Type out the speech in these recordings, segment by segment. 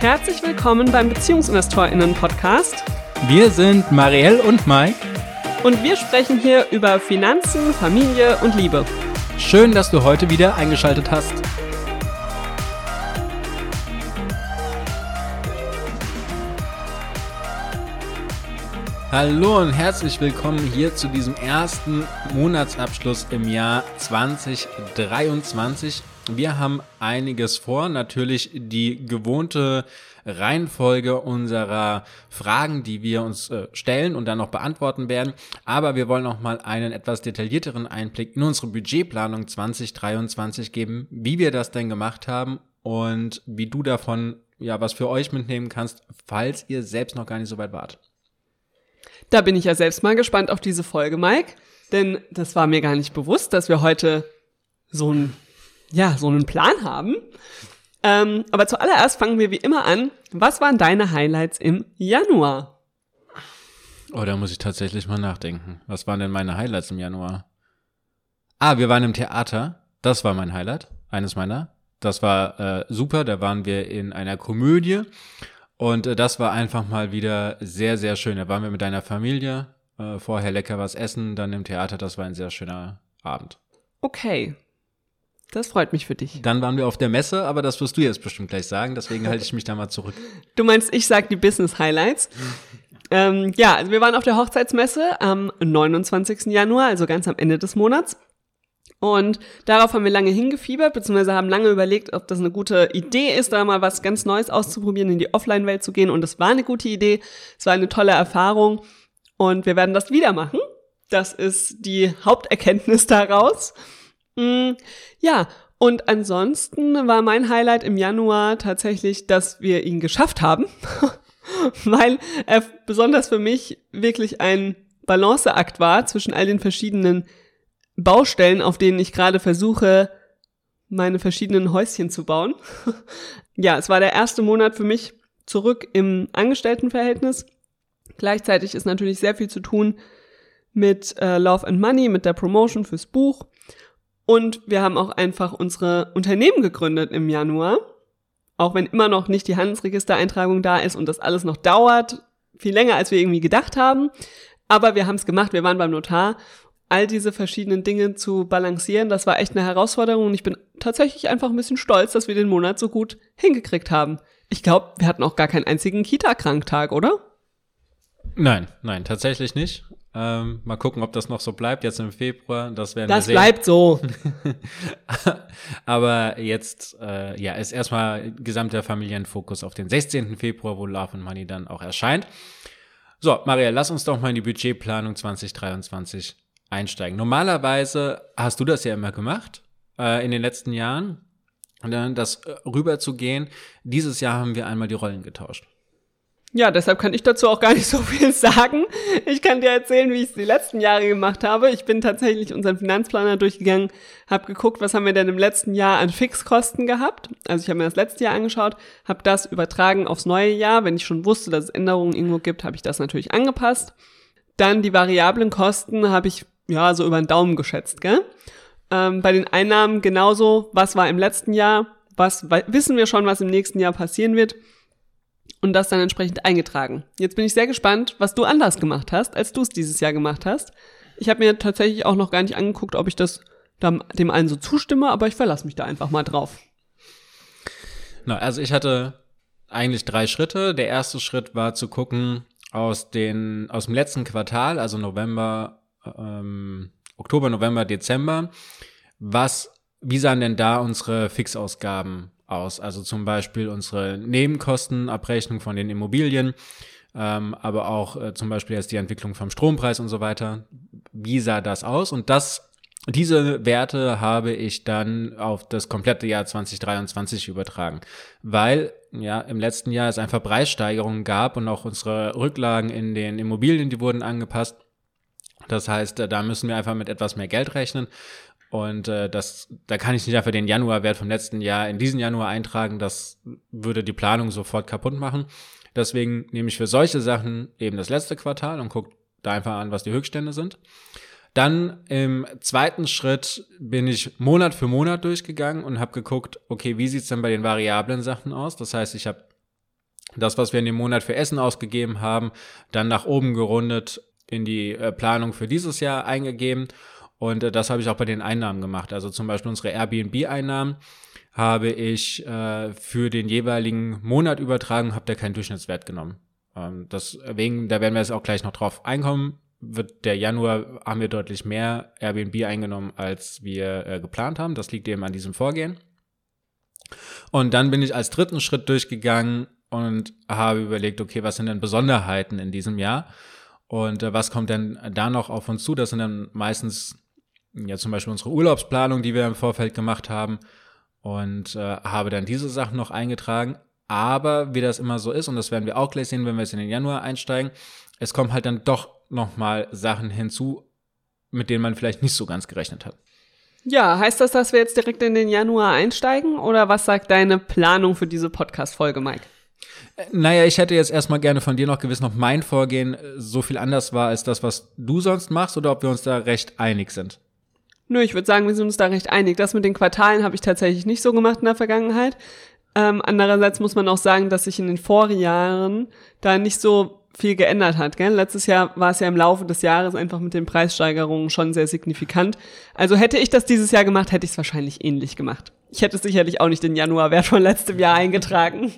Herzlich willkommen beim BeziehungsinvestorInnen-Podcast. Wir sind Marielle und Mike. Und wir sprechen hier über Finanzen, Familie und Liebe. Schön, dass du heute wieder eingeschaltet hast. Hallo und herzlich willkommen hier zu diesem ersten Monatsabschluss im Jahr 2023. Wir haben einiges vor, natürlich die gewohnte Reihenfolge unserer Fragen, die wir uns äh, stellen und dann noch beantworten werden. Aber wir wollen noch mal einen etwas detaillierteren Einblick in unsere Budgetplanung 2023 geben, wie wir das denn gemacht haben und wie du davon ja was für euch mitnehmen kannst, falls ihr selbst noch gar nicht so weit wart. Da bin ich ja selbst mal gespannt auf diese Folge, Mike. Denn das war mir gar nicht bewusst, dass wir heute so ein, ja, so einen Plan haben. Ähm, aber zuallererst fangen wir wie immer an. Was waren deine Highlights im Januar? Oh, da muss ich tatsächlich mal nachdenken. Was waren denn meine Highlights im Januar? Ah, wir waren im Theater. Das war mein Highlight. Eines meiner. Das war äh, super. Da waren wir in einer Komödie. Und äh, das war einfach mal wieder sehr, sehr schön. Da waren wir mit deiner Familie, äh, vorher lecker was essen, dann im Theater. Das war ein sehr schöner Abend. Okay. Das freut mich für dich. Dann waren wir auf der Messe, aber das wirst du jetzt bestimmt gleich sagen, deswegen halte ich mich da mal zurück. Du meinst, ich sag die Business Highlights. ähm, ja, also wir waren auf der Hochzeitsmesse am 29. Januar, also ganz am Ende des Monats. Und darauf haben wir lange hingefiebert, beziehungsweise haben lange überlegt, ob das eine gute Idee ist, da mal was ganz Neues auszuprobieren, in die Offline-Welt zu gehen. Und es war eine gute Idee. Es war eine tolle Erfahrung. Und wir werden das wieder machen. Das ist die Haupterkenntnis daraus. Mm, ja, und ansonsten war mein Highlight im Januar tatsächlich, dass wir ihn geschafft haben. Weil er besonders für mich wirklich ein Balanceakt war zwischen all den verschiedenen Baustellen, auf denen ich gerade versuche, meine verschiedenen Häuschen zu bauen. ja, es war der erste Monat für mich zurück im Angestelltenverhältnis. Gleichzeitig ist natürlich sehr viel zu tun mit äh, Love and Money, mit der Promotion fürs Buch. Und wir haben auch einfach unsere Unternehmen gegründet im Januar. Auch wenn immer noch nicht die Handelsregistereintragung da ist und das alles noch dauert, viel länger als wir irgendwie gedacht haben. Aber wir haben es gemacht, wir waren beim Notar all diese verschiedenen Dinge zu balancieren, das war echt eine Herausforderung und ich bin tatsächlich einfach ein bisschen stolz, dass wir den Monat so gut hingekriegt haben. Ich glaube, wir hatten auch gar keinen einzigen Kita-Kranktag, oder? Nein, nein, tatsächlich nicht. Ähm, mal gucken, ob das noch so bleibt jetzt im Februar. Das werden das wir sehen. bleibt so. Aber jetzt äh, ja ist erstmal gesamter Familienfokus auf den 16. Februar, wo Love and Money dann auch erscheint. So, Maria, lass uns doch mal in die Budgetplanung 2023 einsteigen. Normalerweise hast du das ja immer gemacht äh, in den letzten Jahren, dann das äh, rüber zu gehen. Dieses Jahr haben wir einmal die Rollen getauscht. Ja, deshalb kann ich dazu auch gar nicht so viel sagen. Ich kann dir erzählen, wie ich es die letzten Jahre gemacht habe. Ich bin tatsächlich unseren Finanzplaner durchgegangen, habe geguckt, was haben wir denn im letzten Jahr an Fixkosten gehabt. Also ich habe mir das letzte Jahr angeschaut, habe das übertragen aufs neue Jahr. Wenn ich schon wusste, dass es Änderungen irgendwo gibt, habe ich das natürlich angepasst. Dann die variablen Kosten habe ich ja, so über den Daumen geschätzt, gell? Ähm, bei den Einnahmen genauso, was war im letzten Jahr, was wissen wir schon, was im nächsten Jahr passieren wird und das dann entsprechend eingetragen. Jetzt bin ich sehr gespannt, was du anders gemacht hast, als du es dieses Jahr gemacht hast. Ich habe mir tatsächlich auch noch gar nicht angeguckt, ob ich das dem allen so zustimme, aber ich verlasse mich da einfach mal drauf. Na, also ich hatte eigentlich drei Schritte. Der erste Schritt war zu gucken aus den aus dem letzten Quartal, also November, ähm, Oktober, November, Dezember. Was, wie sahen denn da unsere Fixausgaben aus? Also zum Beispiel unsere Nebenkostenabrechnung von den Immobilien, ähm, aber auch äh, zum Beispiel jetzt die Entwicklung vom Strompreis und so weiter. Wie sah das aus? Und das diese Werte habe ich dann auf das komplette Jahr 2023 übertragen, weil ja im letzten Jahr es einfach Preissteigerungen gab und auch unsere Rücklagen in den Immobilien, die wurden angepasst. Das heißt, äh, da müssen wir einfach mit etwas mehr Geld rechnen. Und äh, das, da kann ich nicht einfach den Januarwert vom letzten Jahr in diesen Januar eintragen. Das würde die Planung sofort kaputt machen. Deswegen nehme ich für solche Sachen eben das letzte Quartal und gucke da einfach an, was die Höchststände sind. Dann im zweiten Schritt bin ich Monat für Monat durchgegangen und habe geguckt, okay, wie sieht's denn bei den variablen Sachen aus? Das heißt, ich habe das, was wir in dem Monat für Essen ausgegeben haben, dann nach oben gerundet in die äh, Planung für dieses Jahr eingegeben. Und äh, das habe ich auch bei den Einnahmen gemacht. Also zum Beispiel unsere Airbnb-Einnahmen habe ich äh, für den jeweiligen Monat übertragen, habe da keinen Durchschnittswert genommen. Ähm, deswegen, da werden wir jetzt auch gleich noch drauf einkommen, wird der Januar haben wir deutlich mehr Airbnb eingenommen, als wir äh, geplant haben. Das liegt eben an diesem Vorgehen. Und dann bin ich als dritten Schritt durchgegangen und habe überlegt, okay, was sind denn Besonderheiten in diesem Jahr? Und äh, was kommt denn da noch auf uns zu? Das sind dann meistens ja zum Beispiel unsere Urlaubsplanung, die wir im Vorfeld gemacht haben. Und äh, habe dann diese Sachen noch eingetragen. Aber wie das immer so ist, und das werden wir auch gleich sehen, wenn wir jetzt in den Januar einsteigen, es kommen halt dann doch nochmal Sachen hinzu, mit denen man vielleicht nicht so ganz gerechnet hat. Ja, heißt das, dass wir jetzt direkt in den Januar einsteigen? Oder was sagt deine Planung für diese Podcast-Folge, Mike? Äh, naja, ich hätte jetzt erstmal gerne von dir noch gewiss, ob mein Vorgehen äh, so viel anders war als das, was du sonst machst, oder ob wir uns da recht einig sind. Nö, ich würde sagen, wir sind uns da recht einig. Das mit den Quartalen habe ich tatsächlich nicht so gemacht in der Vergangenheit. Ähm, andererseits muss man auch sagen, dass sich in den Vorjahren da nicht so viel geändert hat. Gell? Letztes Jahr war es ja im Laufe des Jahres einfach mit den Preissteigerungen schon sehr signifikant. Also hätte ich das dieses Jahr gemacht, hätte ich es wahrscheinlich ähnlich gemacht. Ich hätte sicherlich auch nicht den Januarwert von letztem Jahr eingetragen.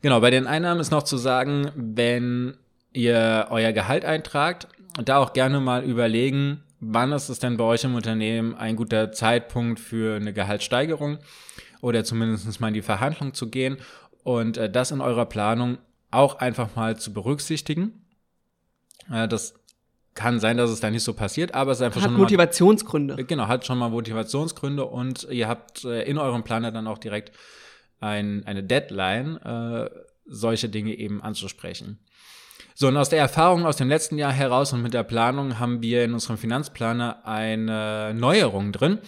Genau, bei den Einnahmen ist noch zu sagen, wenn ihr euer Gehalt eintragt, da auch gerne mal überlegen, wann ist es denn bei euch im Unternehmen ein guter Zeitpunkt für eine Gehaltssteigerung oder zumindest mal in die Verhandlung zu gehen und äh, das in eurer Planung auch einfach mal zu berücksichtigen. Äh, das kann sein, dass es da nicht so passiert, aber es ist einfach hat schon Motivationsgründe. Mal, genau, hat schon mal Motivationsgründe und ihr habt äh, in eurem Planer dann auch direkt ein, eine Deadline, äh, solche Dinge eben anzusprechen. So, und aus der Erfahrung aus dem letzten Jahr heraus und mit der Planung haben wir in unserem Finanzplaner eine Neuerung drin.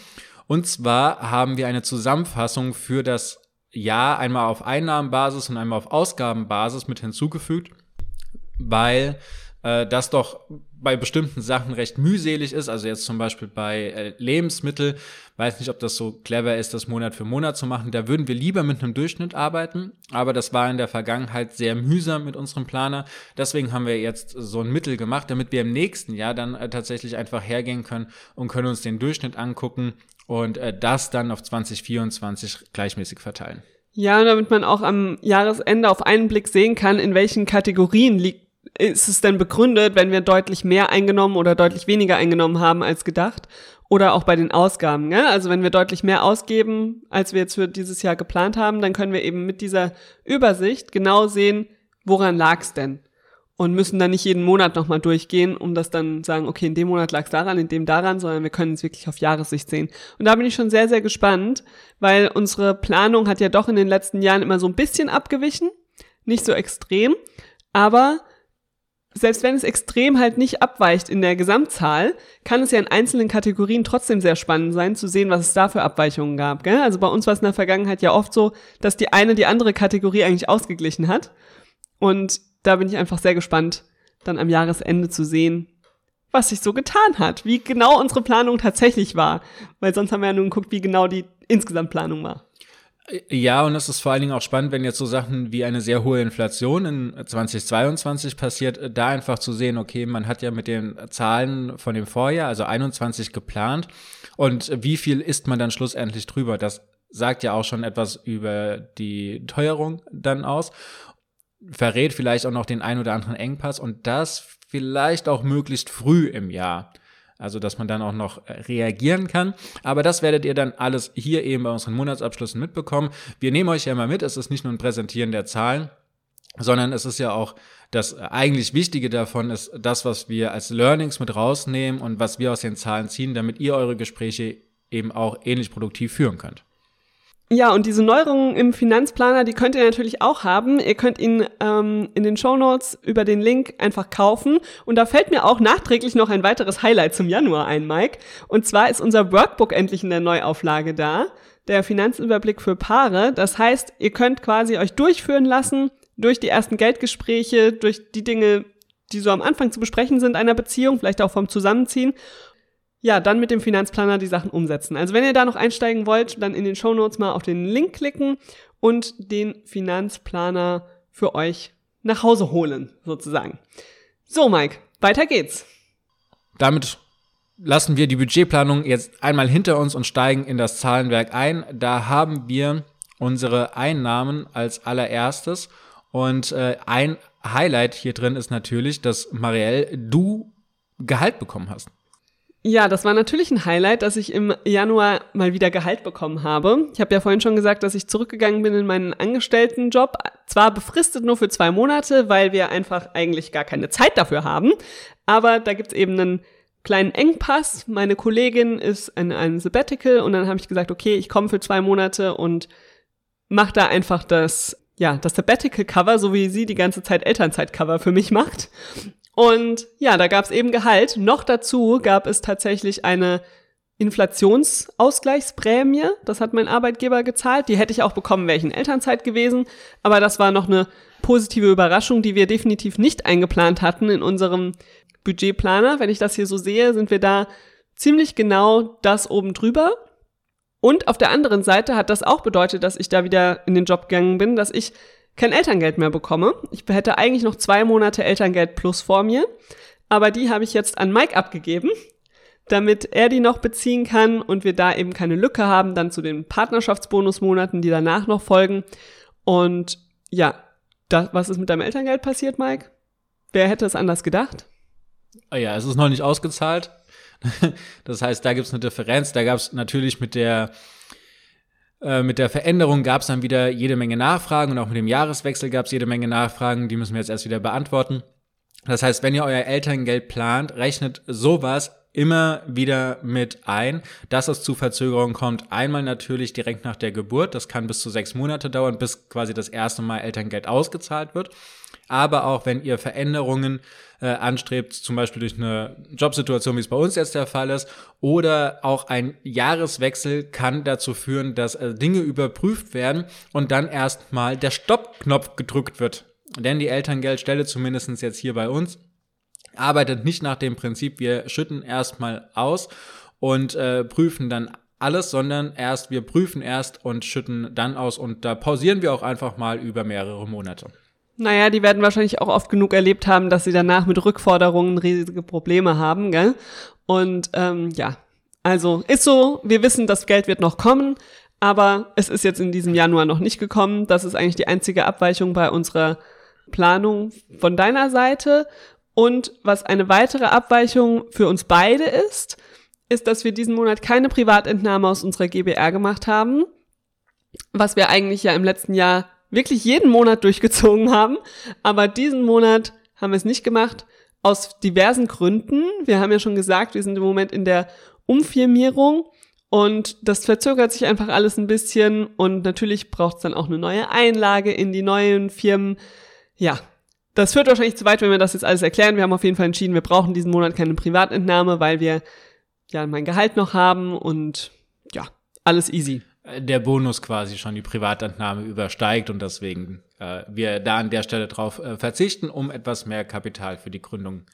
Und zwar haben wir eine Zusammenfassung für das Jahr einmal auf Einnahmenbasis und einmal auf Ausgabenbasis mit hinzugefügt, weil äh, das doch bei bestimmten Sachen recht mühselig ist. Also jetzt zum Beispiel bei äh, Lebensmittel, weiß nicht, ob das so clever ist, das Monat für Monat zu machen. Da würden wir lieber mit einem Durchschnitt arbeiten, aber das war in der Vergangenheit sehr mühsam mit unserem Planer. Deswegen haben wir jetzt so ein Mittel gemacht, damit wir im nächsten Jahr dann äh, tatsächlich einfach hergehen können und können uns den Durchschnitt angucken und äh, das dann auf 2024 gleichmäßig verteilen. Ja, damit man auch am Jahresende auf einen Blick sehen kann, in welchen Kategorien liegt ist es denn begründet, wenn wir deutlich mehr eingenommen oder deutlich weniger eingenommen haben als gedacht? Oder auch bei den Ausgaben. Ne? Also wenn wir deutlich mehr ausgeben, als wir jetzt für dieses Jahr geplant haben, dann können wir eben mit dieser Übersicht genau sehen, woran lag es denn? Und müssen dann nicht jeden Monat nochmal durchgehen, um das dann sagen, okay, in dem Monat lag es daran, in dem daran, sondern wir können es wirklich auf Jahressicht sehen. Und da bin ich schon sehr, sehr gespannt, weil unsere Planung hat ja doch in den letzten Jahren immer so ein bisschen abgewichen. Nicht so extrem, aber selbst wenn es extrem halt nicht abweicht in der Gesamtzahl, kann es ja in einzelnen Kategorien trotzdem sehr spannend sein, zu sehen, was es da für Abweichungen gab. Gell? Also bei uns war es in der Vergangenheit ja oft so, dass die eine die andere Kategorie eigentlich ausgeglichen hat. Und da bin ich einfach sehr gespannt, dann am Jahresende zu sehen, was sich so getan hat, wie genau unsere Planung tatsächlich war. Weil sonst haben wir ja nun geguckt, wie genau die insgesamt Planung war. Ja, und es ist vor allen Dingen auch spannend, wenn jetzt so Sachen wie eine sehr hohe Inflation in 2022 passiert, da einfach zu sehen, okay, man hat ja mit den Zahlen von dem Vorjahr, also 21 geplant und wie viel ist man dann schlussendlich drüber? Das sagt ja auch schon etwas über die Teuerung dann aus, verrät vielleicht auch noch den ein oder anderen Engpass und das vielleicht auch möglichst früh im Jahr. Also, dass man dann auch noch äh, reagieren kann. Aber das werdet ihr dann alles hier eben bei unseren Monatsabschlüssen mitbekommen. Wir nehmen euch ja immer mit. Es ist nicht nur ein Präsentieren der Zahlen, sondern es ist ja auch das eigentlich Wichtige davon ist das, was wir als Learnings mit rausnehmen und was wir aus den Zahlen ziehen, damit ihr eure Gespräche eben auch ähnlich produktiv führen könnt. Ja, und diese Neuerungen im Finanzplaner, die könnt ihr natürlich auch haben. Ihr könnt ihn ähm, in den Show Notes über den Link einfach kaufen. Und da fällt mir auch nachträglich noch ein weiteres Highlight zum Januar ein, Mike. Und zwar ist unser Workbook endlich in der Neuauflage da. Der Finanzüberblick für Paare. Das heißt, ihr könnt quasi euch durchführen lassen durch die ersten Geldgespräche, durch die Dinge, die so am Anfang zu besprechen sind einer Beziehung, vielleicht auch vom Zusammenziehen ja, dann mit dem Finanzplaner die Sachen umsetzen. Also wenn ihr da noch einsteigen wollt, dann in den Show Notes mal auf den Link klicken und den Finanzplaner für euch nach Hause holen, sozusagen. So, Mike, weiter geht's. Damit lassen wir die Budgetplanung jetzt einmal hinter uns und steigen in das Zahlenwerk ein. Da haben wir unsere Einnahmen als allererstes. Und äh, ein Highlight hier drin ist natürlich, dass Marielle, du Gehalt bekommen hast. Ja, das war natürlich ein Highlight, dass ich im Januar mal wieder Gehalt bekommen habe. Ich habe ja vorhin schon gesagt, dass ich zurückgegangen bin in meinen Angestelltenjob. Zwar befristet nur für zwei Monate, weil wir einfach eigentlich gar keine Zeit dafür haben. Aber da gibt's eben einen kleinen Engpass. Meine Kollegin ist in einem Sabbatical und dann habe ich gesagt, okay, ich komme für zwei Monate und mache da einfach das, ja, das Sabbatical-Cover, so wie sie die ganze Zeit Elternzeit-Cover für mich macht. Und ja, da gab es eben Gehalt. Noch dazu gab es tatsächlich eine Inflationsausgleichsprämie. Das hat mein Arbeitgeber gezahlt. Die hätte ich auch bekommen, wäre ich in Elternzeit gewesen. Aber das war noch eine positive Überraschung, die wir definitiv nicht eingeplant hatten in unserem Budgetplaner. Wenn ich das hier so sehe, sind wir da ziemlich genau das oben drüber. Und auf der anderen Seite hat das auch bedeutet, dass ich da wieder in den Job gegangen bin, dass ich kein Elterngeld mehr bekomme. Ich hätte eigentlich noch zwei Monate Elterngeld plus vor mir, aber die habe ich jetzt an Mike abgegeben, damit er die noch beziehen kann und wir da eben keine Lücke haben, dann zu den Partnerschaftsbonusmonaten, die danach noch folgen. Und ja, da, was ist mit deinem Elterngeld passiert, Mike? Wer hätte es anders gedacht? Oh ja, es ist noch nicht ausgezahlt. Das heißt, da gibt es eine Differenz. Da gab es natürlich mit der äh, mit der Veränderung gab es dann wieder jede Menge Nachfragen und auch mit dem Jahreswechsel gab es jede Menge Nachfragen, die müssen wir jetzt erst wieder beantworten. Das heißt, wenn ihr euer Elterngeld plant, rechnet sowas immer wieder mit ein, dass es zu Verzögerungen kommt. Einmal natürlich direkt nach der Geburt, das kann bis zu sechs Monate dauern, bis quasi das erste Mal Elterngeld ausgezahlt wird aber auch wenn ihr Veränderungen äh, anstrebt, zum Beispiel durch eine Jobsituation, wie es bei uns jetzt der Fall ist, oder auch ein Jahreswechsel kann dazu führen, dass äh, Dinge überprüft werden und dann erstmal der Stoppknopf gedrückt wird. Denn die Elterngeldstelle, zumindest jetzt hier bei uns, arbeitet nicht nach dem Prinzip, wir schütten erstmal aus und äh, prüfen dann alles, sondern erst, wir prüfen erst und schütten dann aus und da pausieren wir auch einfach mal über mehrere Monate. Naja, die werden wahrscheinlich auch oft genug erlebt haben, dass sie danach mit Rückforderungen riesige Probleme haben, gell? Und ähm, ja, also ist so, wir wissen, das Geld wird noch kommen, aber es ist jetzt in diesem Januar noch nicht gekommen. Das ist eigentlich die einzige Abweichung bei unserer Planung von deiner Seite. Und was eine weitere Abweichung für uns beide ist, ist, dass wir diesen Monat keine Privatentnahme aus unserer GBR gemacht haben, was wir eigentlich ja im letzten Jahr wirklich jeden Monat durchgezogen haben. Aber diesen Monat haben wir es nicht gemacht, aus diversen Gründen. Wir haben ja schon gesagt, wir sind im Moment in der Umfirmierung und das verzögert sich einfach alles ein bisschen und natürlich braucht es dann auch eine neue Einlage in die neuen Firmen. Ja, das führt wahrscheinlich zu weit, wenn wir das jetzt alles erklären. Wir haben auf jeden Fall entschieden, wir brauchen diesen Monat keine Privatentnahme, weil wir ja mein Gehalt noch haben und ja, alles easy der Bonus quasi schon die Privatentnahme übersteigt und deswegen äh, wir da an der Stelle drauf äh, verzichten, um etwas mehr Kapital für die Gründung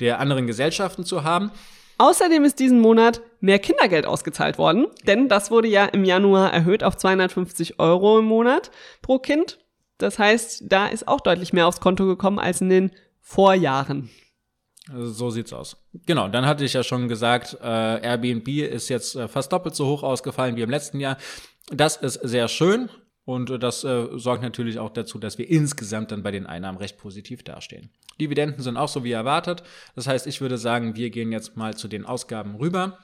der anderen Gesellschaften zu haben. Außerdem ist diesen Monat mehr Kindergeld ausgezahlt worden, denn das wurde ja im Januar erhöht auf 250 Euro im Monat pro Kind. Das heißt, da ist auch deutlich mehr aufs Konto gekommen als in den Vorjahren. Also so sieht's aus. Genau, dann hatte ich ja schon gesagt, äh, Airbnb ist jetzt äh, fast doppelt so hoch ausgefallen wie im letzten Jahr. Das ist sehr schön und das äh, sorgt natürlich auch dazu, dass wir insgesamt dann bei den Einnahmen recht positiv dastehen. Dividenden sind auch so wie erwartet. Das heißt, ich würde sagen, wir gehen jetzt mal zu den Ausgaben rüber.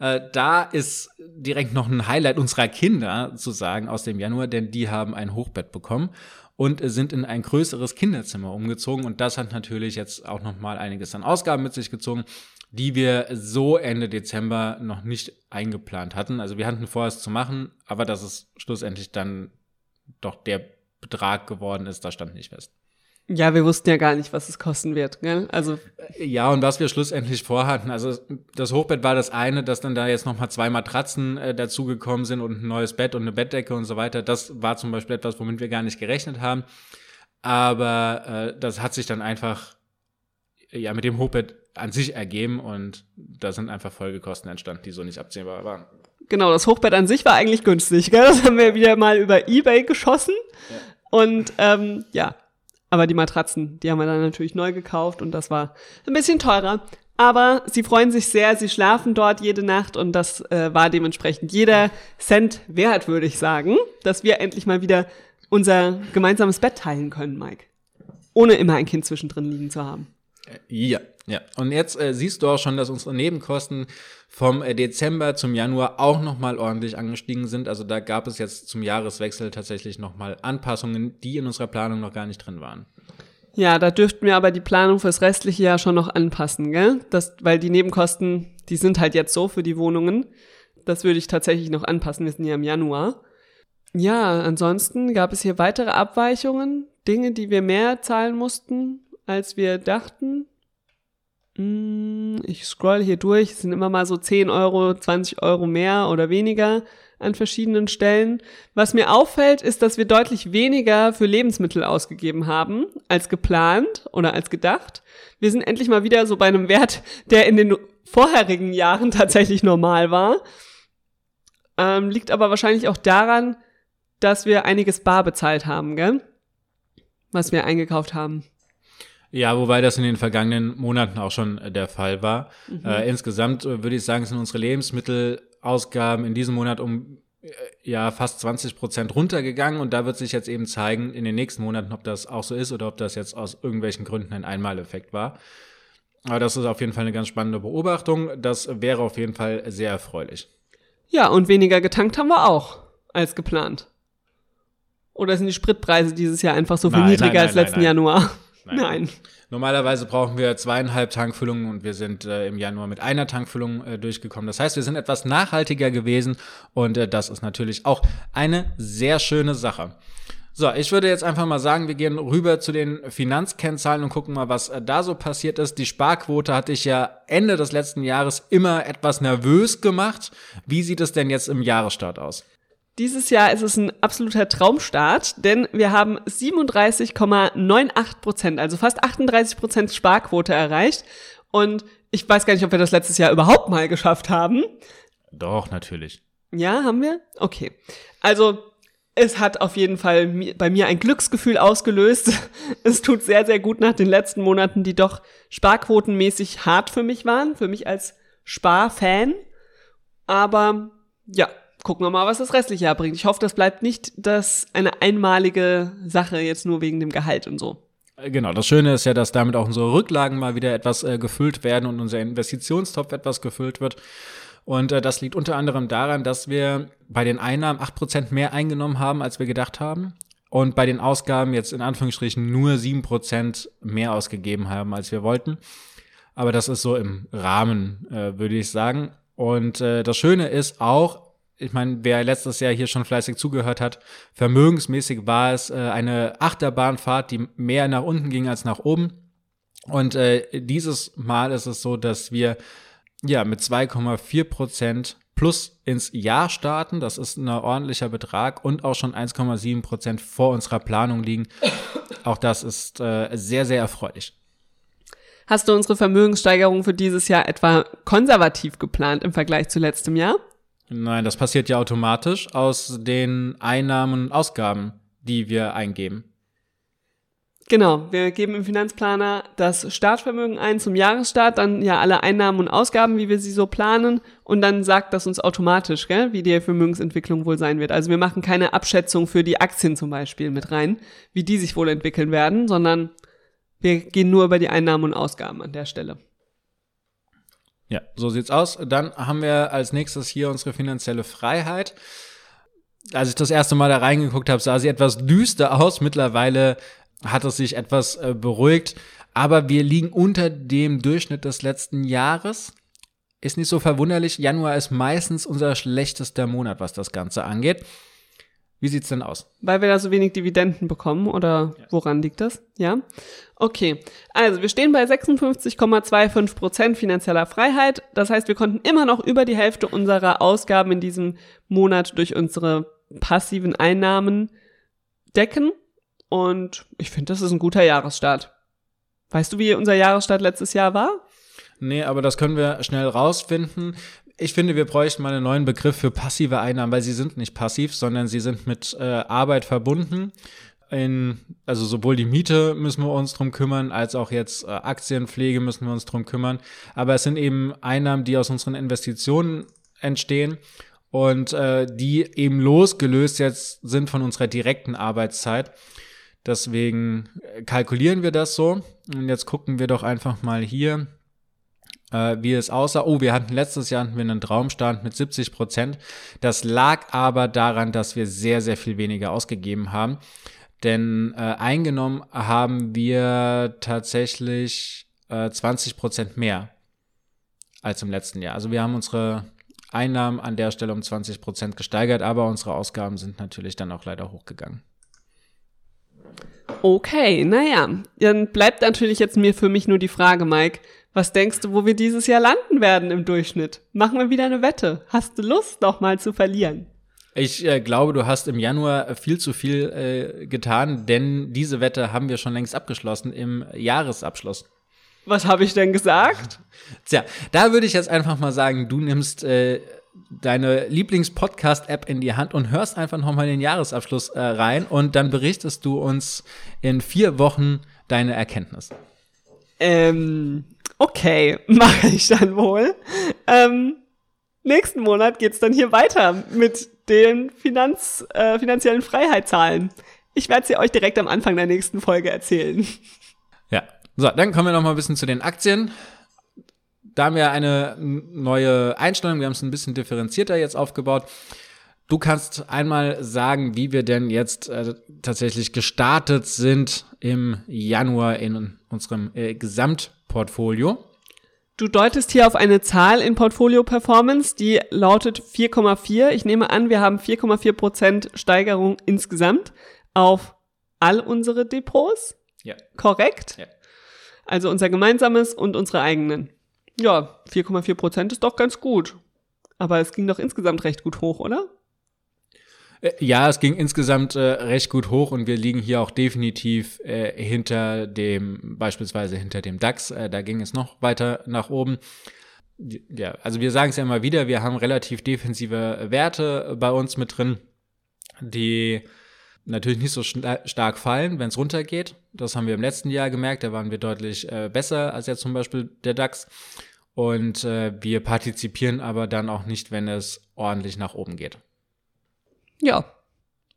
Äh, da ist direkt noch ein Highlight unserer Kinder zu sagen aus dem Januar, denn die haben ein Hochbett bekommen und sind in ein größeres Kinderzimmer umgezogen. Und das hat natürlich jetzt auch nochmal einiges an Ausgaben mit sich gezogen, die wir so Ende Dezember noch nicht eingeplant hatten. Also wir hatten vor, es zu machen, aber dass es schlussendlich dann doch der Betrag geworden ist, da stand nicht fest. Ja, wir wussten ja gar nicht, was es kosten wird, gell? Also ja, und was wir schlussendlich vorhatten, also das Hochbett war das eine, dass dann da jetzt noch mal zwei Matratzen äh, dazugekommen sind und ein neues Bett und eine Bettdecke und so weiter. Das war zum Beispiel etwas, womit wir gar nicht gerechnet haben. Aber äh, das hat sich dann einfach ja mit dem Hochbett an sich ergeben und da sind einfach Folgekosten entstanden, die so nicht absehbar waren. Genau, das Hochbett an sich war eigentlich günstig, gell? Das haben wir wieder mal über Ebay geschossen. Ja Und ähm, ja, aber die Matratzen, die haben wir dann natürlich neu gekauft und das war ein bisschen teurer. Aber sie freuen sich sehr, sie schlafen dort jede Nacht und das äh, war dementsprechend jeder Cent wert, würde ich sagen, dass wir endlich mal wieder unser gemeinsames Bett teilen können, Mike. Ohne immer ein Kind zwischendrin liegen zu haben. Ja, ja. Und jetzt äh, siehst du auch schon, dass unsere Nebenkosten vom äh, Dezember zum Januar auch nochmal ordentlich angestiegen sind. Also da gab es jetzt zum Jahreswechsel tatsächlich nochmal Anpassungen, die in unserer Planung noch gar nicht drin waren. Ja, da dürften wir aber die Planung fürs restliche Jahr schon noch anpassen, gell? Das, weil die Nebenkosten, die sind halt jetzt so für die Wohnungen. Das würde ich tatsächlich noch anpassen. Wir sind ja im Januar. Ja, ansonsten gab es hier weitere Abweichungen, Dinge, die wir mehr zahlen mussten, als wir dachten. Hm, ich scroll hier durch, es sind immer mal so 10 Euro, 20 Euro mehr oder weniger an verschiedenen Stellen. Was mir auffällt, ist, dass wir deutlich weniger für Lebensmittel ausgegeben haben als geplant oder als gedacht. Wir sind endlich mal wieder so bei einem Wert, der in den vorherigen Jahren tatsächlich normal war. Ähm, liegt aber wahrscheinlich auch daran, dass wir einiges bar bezahlt haben, gell? Was wir eingekauft haben. Ja, wobei das in den vergangenen Monaten auch schon äh, der Fall war. Mhm. Äh, insgesamt äh, würde ich sagen, sind unsere Lebensmittelausgaben in diesem Monat um äh, ja fast 20 Prozent runtergegangen und da wird sich jetzt eben zeigen in den nächsten Monaten, ob das auch so ist oder ob das jetzt aus irgendwelchen Gründen ein Einmaleffekt war. Aber das ist auf jeden Fall eine ganz spannende Beobachtung. Das wäre auf jeden Fall sehr erfreulich. Ja, und weniger getankt haben wir auch als geplant. Oder sind die Spritpreise dieses Jahr einfach so viel nein, niedriger nein, nein, als letzten Januar? Nein. Nein. Normalerweise brauchen wir zweieinhalb Tankfüllungen und wir sind äh, im Januar mit einer Tankfüllung äh, durchgekommen. Das heißt, wir sind etwas nachhaltiger gewesen und äh, das ist natürlich auch eine sehr schöne Sache. So, ich würde jetzt einfach mal sagen, wir gehen rüber zu den Finanzkennzahlen und gucken mal, was äh, da so passiert ist. Die Sparquote hatte ich ja Ende des letzten Jahres immer etwas nervös gemacht. Wie sieht es denn jetzt im Jahresstart aus? Dieses Jahr ist es ein absoluter Traumstart, denn wir haben 37,98 Prozent, also fast 38 Prozent Sparquote erreicht. Und ich weiß gar nicht, ob wir das letztes Jahr überhaupt mal geschafft haben. Doch, natürlich. Ja, haben wir? Okay. Also, es hat auf jeden Fall bei mir ein Glücksgefühl ausgelöst. Es tut sehr, sehr gut nach den letzten Monaten, die doch sparquotenmäßig hart für mich waren, für mich als Sparfan. Aber ja, gucken wir mal, was das restliche Jahr bringt. Ich hoffe, das bleibt nicht das eine einmalige Sache jetzt nur wegen dem Gehalt und so. Äh, genau, das Schöne ist ja, dass damit auch unsere Rücklagen mal wieder etwas äh, gefüllt werden und unser Investitionstopf etwas gefüllt wird. Und äh, das liegt unter anderem daran, dass wir bei den Einnahmen acht Prozent mehr eingenommen haben, als wir gedacht haben. Und bei den Ausgaben jetzt in Anführungsstrichen nur sieben Prozent mehr ausgegeben haben, als wir wollten. Aber das ist so im Rahmen, äh, würde ich sagen. Und äh, das Schöne ist auch, ich meine, wer letztes Jahr hier schon fleißig zugehört hat, vermögensmäßig war es äh, eine Achterbahnfahrt, die mehr nach unten ging als nach oben. Und äh, dieses Mal ist es so, dass wir ja mit 2,4 Prozent plus ins Jahr starten. Das ist ein ordentlicher Betrag und auch schon 1,7 Prozent vor unserer Planung liegen. Auch das ist äh, sehr, sehr erfreulich. Hast du unsere Vermögenssteigerung für dieses Jahr etwa konservativ geplant im Vergleich zu letztem Jahr? Nein, das passiert ja automatisch aus den Einnahmen und Ausgaben, die wir eingeben. Genau, wir geben im Finanzplaner das Startvermögen ein zum Jahresstart, dann ja alle Einnahmen und Ausgaben, wie wir sie so planen, und dann sagt das uns automatisch, gell, wie die Vermögensentwicklung wohl sein wird. Also wir machen keine Abschätzung für die Aktien zum Beispiel mit rein, wie die sich wohl entwickeln werden, sondern wir gehen nur über die Einnahmen und Ausgaben an der Stelle. Ja, so sieht's aus. Dann haben wir als nächstes hier unsere finanzielle Freiheit. Als ich das erste Mal da reingeguckt habe, sah sie etwas düster aus. Mittlerweile hat es sich etwas äh, beruhigt. Aber wir liegen unter dem Durchschnitt des letzten Jahres. Ist nicht so verwunderlich. Januar ist meistens unser schlechtester Monat, was das Ganze angeht. Wie sieht's denn aus? Weil wir da so wenig Dividenden bekommen oder ja. woran liegt das? Ja. Okay. Also wir stehen bei 56,25 Prozent finanzieller Freiheit. Das heißt, wir konnten immer noch über die Hälfte unserer Ausgaben in diesem Monat durch unsere passiven Einnahmen decken. Und ich finde, das ist ein guter Jahresstart. Weißt du, wie unser Jahresstart letztes Jahr war? Nee, aber das können wir schnell rausfinden ich finde, wir bräuchten mal einen neuen Begriff für passive Einnahmen, weil sie sind nicht passiv, sondern sie sind mit äh, Arbeit verbunden. in, also sowohl die Miete müssen wir uns drum kümmern, als auch jetzt äh, Aktienpflege müssen wir uns drum kümmern. Aber es sind eben Einnahmen, die aus unseren Investitionen entstehen und äh, die eben losgelöst jetzt sind von unserer direkten Arbeitszeit. Deswegen kalkulieren wir das so. Und jetzt gucken wir doch einfach mal hier, äh, wie es aussah. Oh, wir hatten letztes Jahr hatten wir einen Traumstand mit 70 Prozent. Das lag aber daran, dass wir sehr, sehr viel weniger ausgegeben haben. Denn äh, eingenommen haben wir tatsächlich äh, 20 Prozent mehr als im letzten Jahr. Also wir haben unsere Einnahmen an der Stelle um 20 Prozent gesteigert, aber unsere Ausgaben sind natürlich dann auch leider hochgegangen. Okay, naja, dann bleibt natürlich jetzt mir für mich nur die Frage, Mike, was denkst du, wo wir dieses Jahr landen werden im Durchschnitt? Machen wir wieder eine Wette. Hast du Lust, noch mal zu verlieren? Ich äh, glaube, du hast im Januar viel zu viel äh, getan, denn diese Wette haben wir schon längst abgeschlossen im Jahresabschluss. Was habe ich denn gesagt? Tja, da würde ich jetzt einfach mal sagen, du nimmst äh, deine Lieblings-Podcast-App in die Hand und hörst einfach noch mal den Jahresabschluss äh, rein und dann berichtest du uns in vier Wochen deine Erkenntnis. Ähm, okay, mache ich dann wohl. Ähm, nächsten Monat geht's dann hier weiter mit den Finanz, äh, finanziellen Freiheitszahlen. Ich werde sie euch direkt am Anfang der nächsten Folge erzählen. Ja, so, dann kommen wir noch mal ein bisschen zu den Aktien. Da haben wir eine neue Einstellung, wir haben es ein bisschen differenzierter jetzt aufgebaut. Du kannst einmal sagen, wie wir denn jetzt äh, tatsächlich gestartet sind im Januar in unserem äh, Gesamtportfolio. Du deutest hier auf eine Zahl in Portfolio Performance, die lautet 4,4. Ich nehme an, wir haben 4,4 Prozent Steigerung insgesamt auf all unsere Depots. Ja. Korrekt? Ja. Also unser gemeinsames und unsere eigenen. Ja, 4,4 Prozent ist doch ganz gut. Aber es ging doch insgesamt recht gut hoch, oder? Äh, ja, es ging insgesamt äh, recht gut hoch und wir liegen hier auch definitiv äh, hinter dem, beispielsweise hinter dem DAX. Äh, da ging es noch weiter nach oben. Ja, also wir sagen es ja immer wieder, wir haben relativ defensive Werte bei uns mit drin, die natürlich nicht so stark fallen, wenn es runtergeht. Das haben wir im letzten Jahr gemerkt, da waren wir deutlich äh, besser als jetzt zum Beispiel der DAX. Und äh, wir partizipieren aber dann auch nicht, wenn es ordentlich nach oben geht. Ja,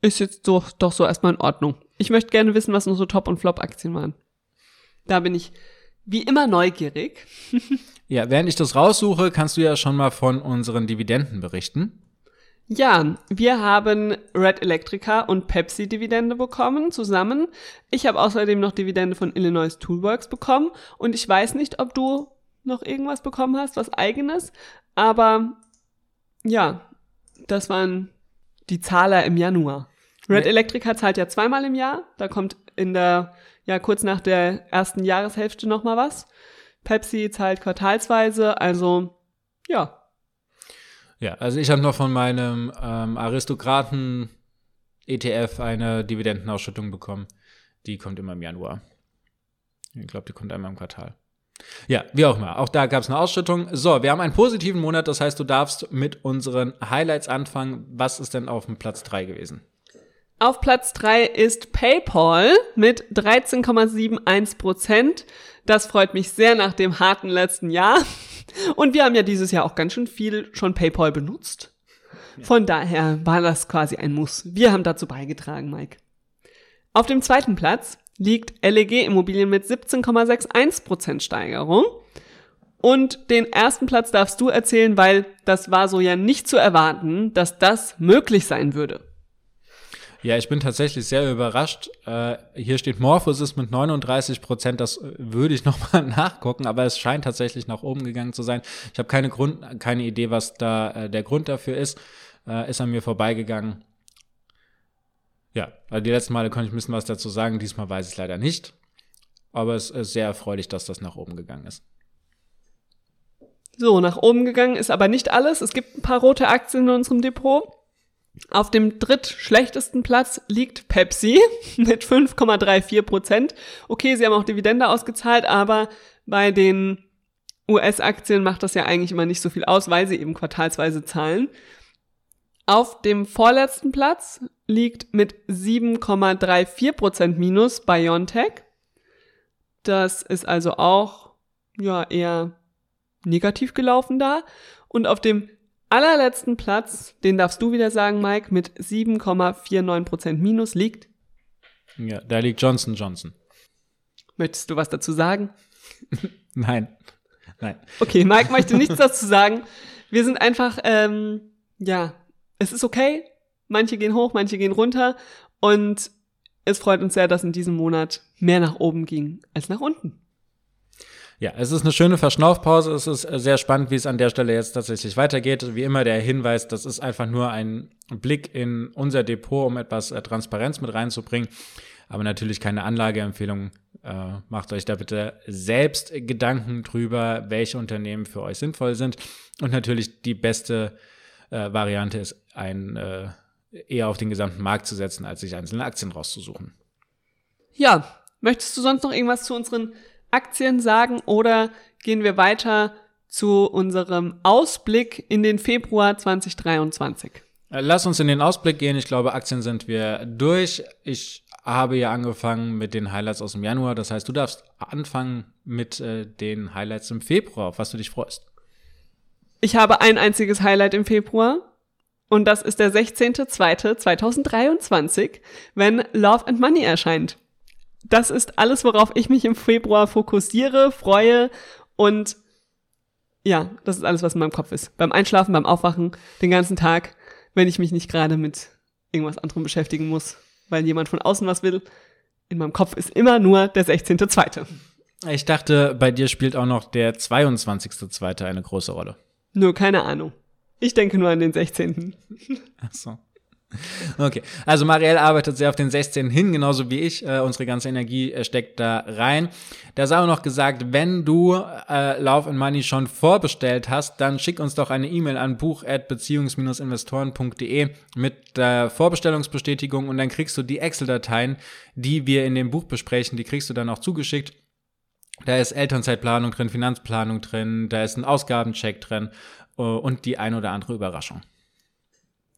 ist jetzt doch, doch so erstmal in Ordnung. Ich möchte gerne wissen, was unsere Top- und Flop-Aktien waren. Da bin ich wie immer neugierig. ja, während ich das raussuche, kannst du ja schon mal von unseren Dividenden berichten. Ja, wir haben Red Electrica und Pepsi Dividende bekommen zusammen. Ich habe außerdem noch Dividende von Illinois Toolworks bekommen und ich weiß nicht, ob du noch irgendwas bekommen hast, was eigenes, aber ja, das waren die Zahler im Januar. Red nee. Electrica zahlt ja zweimal im Jahr. Da kommt in der, ja, kurz nach der ersten Jahreshälfte nochmal was. Pepsi zahlt quartalsweise, also ja. Ja, also ich habe noch von meinem ähm, Aristokraten ETF eine Dividendenausschüttung bekommen. Die kommt immer im Januar. Ich glaube, die kommt einmal im Quartal. Ja, wie auch immer. Auch da gab es eine Ausschüttung. So, wir haben einen positiven Monat, das heißt, du darfst mit unseren Highlights anfangen. Was ist denn auf dem Platz 3 gewesen? Auf Platz 3 ist PayPal mit 13,71 Prozent. Das freut mich sehr nach dem harten letzten Jahr. Und wir haben ja dieses Jahr auch ganz schön viel schon PayPal benutzt. Von daher war das quasi ein Muss. Wir haben dazu beigetragen, Mike. Auf dem zweiten Platz liegt LEG Immobilien mit 17,61% Steigerung. Und den ersten Platz darfst du erzählen, weil das war so ja nicht zu erwarten, dass das möglich sein würde. Ja, ich bin tatsächlich sehr überrascht. Äh, hier steht Morphosis mit 39 Prozent. Das würde ich nochmal nachgucken, aber es scheint tatsächlich nach oben gegangen zu sein. Ich habe keine Grund, keine Idee, was da äh, der Grund dafür ist. Äh, ist an mir vorbeigegangen. Ja, also die letzten Male konnte ich ein bisschen was dazu sagen, diesmal weiß ich leider nicht. Aber es ist sehr erfreulich, dass das nach oben gegangen ist. So, nach oben gegangen ist aber nicht alles. Es gibt ein paar rote Aktien in unserem Depot. Auf dem drittschlechtesten Platz liegt Pepsi mit 5,34 Prozent. Okay, sie haben auch Dividende ausgezahlt, aber bei den US-Aktien macht das ja eigentlich immer nicht so viel aus, weil sie eben quartalsweise zahlen. Auf dem vorletzten Platz liegt mit 7,34% Minus BioNTech. Das ist also auch ja eher negativ gelaufen da. Und auf dem allerletzten Platz, den darfst du wieder sagen, Mike, mit 7,49% Minus liegt. Ja, da liegt Johnson Johnson. Möchtest du was dazu sagen? Nein. Nein. Okay, Mike möchte nichts dazu sagen. Wir sind einfach, ähm, ja, es ist okay. Manche gehen hoch, manche gehen runter. Und es freut uns sehr, dass in diesem Monat mehr nach oben ging als nach unten. Ja, es ist eine schöne Verschnaufpause. Es ist sehr spannend, wie es an der Stelle jetzt tatsächlich weitergeht. Wie immer der Hinweis, das ist einfach nur ein Blick in unser Depot, um etwas äh, Transparenz mit reinzubringen. Aber natürlich keine Anlageempfehlung. Äh, macht euch da bitte selbst Gedanken drüber, welche Unternehmen für euch sinnvoll sind. Und natürlich die beste äh, Variante ist, ein, äh, eher auf den gesamten Markt zu setzen, als sich einzelne Aktien rauszusuchen. Ja, möchtest du sonst noch irgendwas zu unseren Aktien sagen oder gehen wir weiter zu unserem Ausblick in den Februar 2023? Äh, lass uns in den Ausblick gehen. Ich glaube, Aktien sind wir durch. Ich habe ja angefangen mit den Highlights aus dem Januar. Das heißt, du darfst anfangen mit äh, den Highlights im Februar, auf was du dich freust. Ich habe ein einziges Highlight im Februar. Und das ist der 16.02.2023, wenn Love and Money erscheint das ist alles, worauf ich mich im Februar fokussiere, freue und ja, das ist alles, was in meinem Kopf ist. Beim Einschlafen, beim Aufwachen, den ganzen Tag, wenn ich mich nicht gerade mit irgendwas anderem beschäftigen muss, weil jemand von außen was will. In meinem Kopf ist immer nur der 16.2. Ich dachte, bei dir spielt auch noch der 22.2. eine große Rolle. Nur keine Ahnung. Ich denke nur an den 16. Ach so. Okay, also Marielle arbeitet sehr auf den 16 hin, genauso wie ich. Äh, unsere ganze Energie äh, steckt da rein. Da sei auch noch gesagt, wenn du äh, Love and Money schon vorbestellt hast, dann schick uns doch eine E-Mail an buch@beziehungs-investoren.de mit der Vorbestellungsbestätigung und dann kriegst du die Excel-Dateien, die wir in dem Buch besprechen, die kriegst du dann auch zugeschickt. Da ist Elternzeitplanung drin, Finanzplanung drin, da ist ein Ausgabencheck drin und die ein oder andere Überraschung.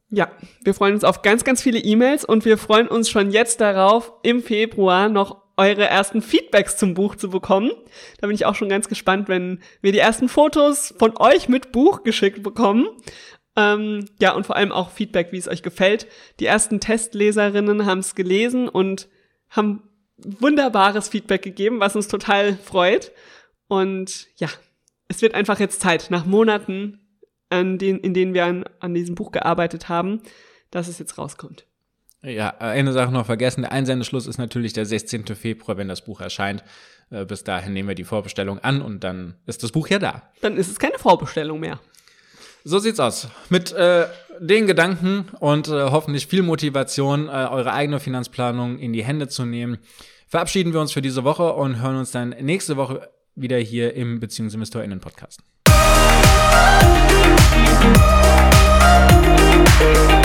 Ja, wir freuen uns auf ganz, ganz viele E-Mails und wir freuen uns schon jetzt darauf, im Februar noch eure ersten Feedbacks zum Buch zu bekommen. Da bin ich auch schon ganz gespannt, wenn wir die ersten Fotos von euch mit Buch geschickt bekommen. Ähm, ja, und vor allem auch Feedback, wie es euch gefällt. Die ersten Testleserinnen haben es gelesen und haben wunderbares Feedback gegeben, was uns total freut. Und ja, es wird einfach jetzt Zeit, nach Monaten an den, in denen wir an, an diesem Buch gearbeitet haben, dass es jetzt rauskommt. Ja, eine Sache noch vergessen. Der Einsendeschluss ist natürlich der 16. Februar, wenn das Buch erscheint. Äh, bis dahin nehmen wir die Vorbestellung an und dann ist das Buch ja da. Dann ist es keine Vorbestellung mehr. So sieht's aus. Mit äh, den Gedanken und äh, hoffentlich viel Motivation, äh, eure eigene Finanzplanung in die Hände zu nehmen, verabschieden wir uns für diese Woche und hören uns dann nächste Woche wieder hier im Beziehungsinvestorinnen Thank you.